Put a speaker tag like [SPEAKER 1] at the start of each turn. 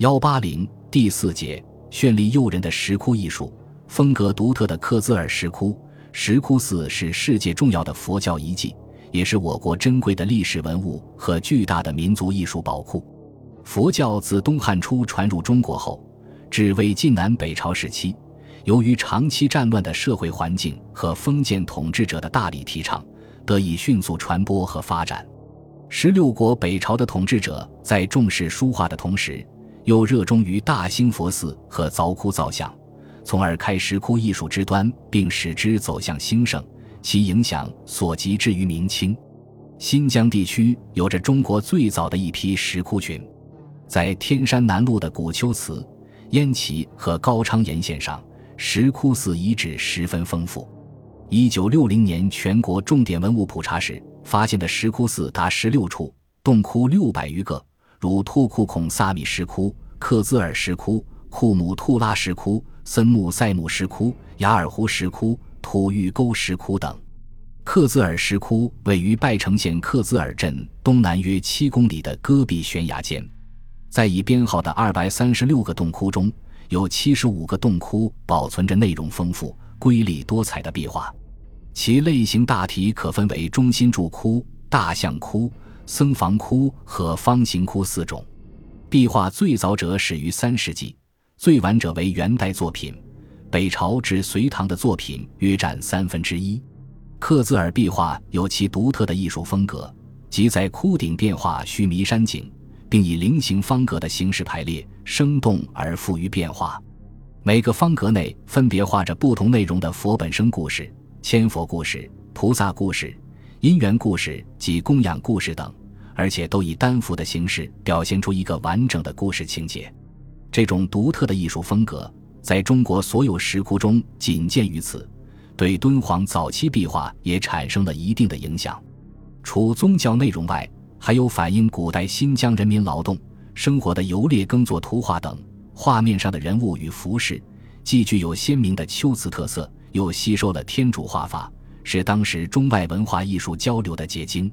[SPEAKER 1] 幺八零第四节，绚丽诱人的石窟艺术，风格独特的克孜尔石窟。石窟寺是世界重要的佛教遗迹，也是我国珍贵的历史文物和巨大的民族艺术宝库。佛教自东汉初传入中国后，至魏晋南北朝时期，由于长期战乱的社会环境和封建统治者的大力提倡，得以迅速传播和发展。十六国北朝的统治者在重视书画的同时，又热衷于大兴佛寺和凿窟造像，从而开石窟艺术之端，并使之走向兴盛。其影响所及至于明清。新疆地区有着中国最早的一批石窟群，在天山南麓的古丘祠、燕齐和高昌沿线上，石窟寺遗址十分丰富。一九六零年全国重点文物普查时发现的石窟寺达十六处，洞窟六百余个。如兔库孔萨米石窟、克孜尔石窟、库姆吐拉石窟、森木塞姆石窟、雅尔湖石窟、土峪沟石窟等。克孜尔石窟位于拜城县克孜尔镇东南约七公里的戈壁悬崖间，在已编号的二百三十六个洞窟中，有七十五个洞窟保存着内容丰富、瑰丽多彩的壁画，其类型大体可分为中心柱窟、大象窟。僧房窟和方形窟四种，壁画最早者始于三世纪，最晚者为元代作品，北朝至隋唐的作品约占三分之一。克孜尔壁画有其独特的艺术风格，即在窟顶变化须弥山景，并以菱形方格的形式排列，生动而富于变化。每个方格内分别画着不同内容的佛本生故事、千佛故事、菩萨故事、因缘故事及供养故事等。而且都以单幅的形式表现出一个完整的故事情节，这种独特的艺术风格在中国所有石窟中仅见于此，对敦煌早期壁画也产生了一定的影响。除宗教内容外，还有反映古代新疆人民劳动生活的游猎耕作图画等。画面上的人物与服饰既具有鲜明的秋瓷特色，又吸收了天主画法，是当时中外文化艺术交流的结晶。